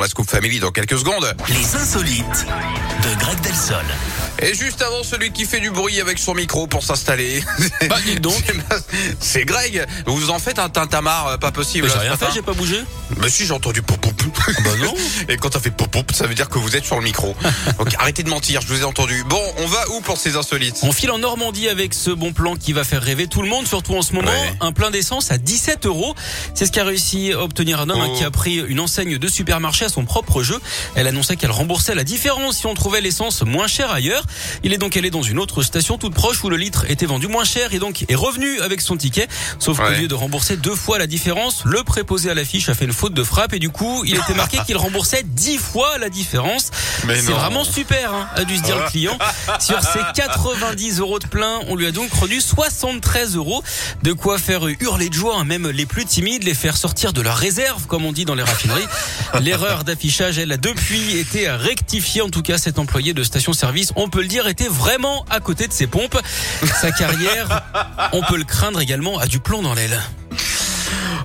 la Scoop Family dans quelques secondes. Les insolites de Greg Delsol. Et juste avant, celui qui fait du bruit avec son micro pour s'installer. Bah, dites donc. C'est Greg. Vous en faites un tintamarre, euh, pas possible. J'ai rien fait, j'ai pas bougé. Mais si, j'ai entendu pop pop. bah non. Et quand ça fait pop pop, ça veut dire que vous êtes sur le micro. Donc arrêtez de mentir, je vous ai entendu. Bon, on va où pour ces insolites On file en Normandie avec ce bon plan qui va faire rêver tout le monde, surtout en ce moment. Ouais. Un plein d'essence à 17 euros. C'est ce qu'a réussi à obtenir un homme Oh. qui a pris une enseigne de supermarché à son propre jeu. Elle annonçait qu'elle remboursait la différence si on trouvait l'essence moins chère ailleurs. Il est donc allé dans une autre station toute proche où le litre était vendu moins cher et donc est revenu avec son ticket. Sauf qu'au Ouais. lieu de rembourser deux fois la différence, le préposé à l'affiche a fait une faute de frappe et du coup, il était marqué qu'il remboursait 10 fois la différence. C'est vraiment super, hein, a dû se dire le client. Sur ses 90 euros de plein, on lui a donc rendu 73 euros. De quoi faire hurler de joie, hein, même les plus timides, les faire sortir de leur réserve, comme on dit dans les raffineries. L'erreur d'affichage, elle a depuis été rectifiée. En tout cas, cet employé de station-service, on peut le dire, était vraiment à côté de ses pompes. Sa carrière, on peut le craindre également, a du plomb dans l'aile.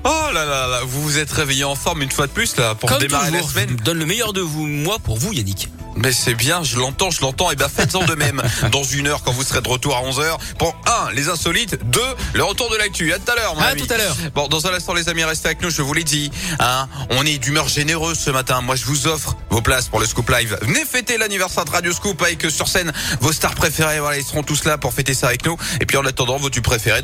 Oh là là là, vous vous êtes réveillé en forme une fois de plus là pour Comme démarrer toujours, la semaine. je donne le meilleur de vous, moi, pour vous, Yannick. Mais c'est bien, je l'entends, je l'entends. Et ben faites-en de même. Dans une heure, quand vous serez de retour à 11h. Pour un, les insolites. Deux, le retour de l'actu. À tout à l'heure, À tout à l'heure. Bon, dans un instant, les amis, restez avec nous. Je vous l'ai dit. Hein, on est d'humeur généreuse ce matin. Moi, je vous offre vos places pour le Scoop Live. Venez fêter l'anniversaire de Radio Scoop avec euh, sur scène vos stars préférées. Voilà, ils seront tous là pour fêter ça avec nous. Et puis en attendant, vos tubes préférés.